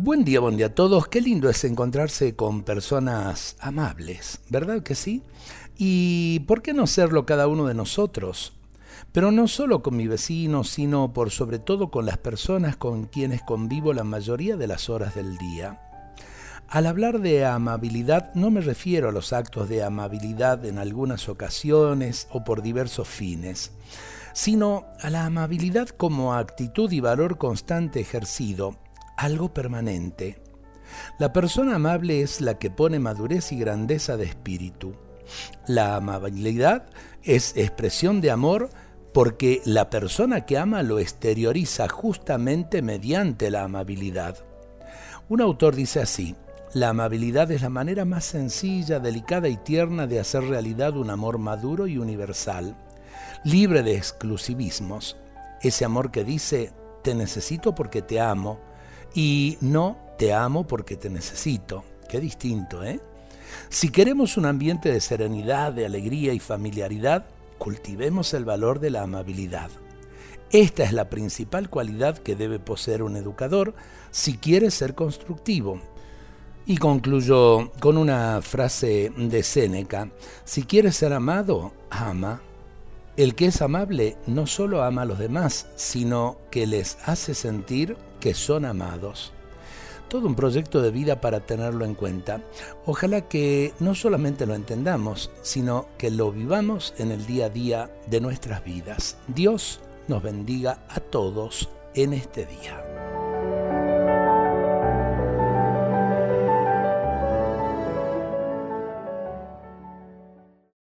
Buen día, buen día a todos. Qué lindo es encontrarse con personas amables, ¿verdad que sí? Y ¿por qué no serlo cada uno de nosotros? Pero no solo con mi vecino, sino por sobre todo con las personas con quienes convivo la mayoría de las horas del día. Al hablar de amabilidad no me refiero a los actos de amabilidad en algunas ocasiones o por diversos fines, sino a la amabilidad como actitud y valor constante ejercido algo permanente. La persona amable es la que pone madurez y grandeza de espíritu. La amabilidad es expresión de amor porque la persona que ama lo exterioriza justamente mediante la amabilidad. Un autor dice así, la amabilidad es la manera más sencilla, delicada y tierna de hacer realidad un amor maduro y universal, libre de exclusivismos. Ese amor que dice, te necesito porque te amo, y no te amo porque te necesito. Qué distinto, ¿eh? Si queremos un ambiente de serenidad, de alegría y familiaridad, cultivemos el valor de la amabilidad. Esta es la principal cualidad que debe poseer un educador si quiere ser constructivo. Y concluyo con una frase de Séneca, si quieres ser amado, ama. El que es amable no solo ama a los demás, sino que les hace sentir que son amados. Todo un proyecto de vida para tenerlo en cuenta. Ojalá que no solamente lo entendamos, sino que lo vivamos en el día a día de nuestras vidas. Dios nos bendiga a todos en este día.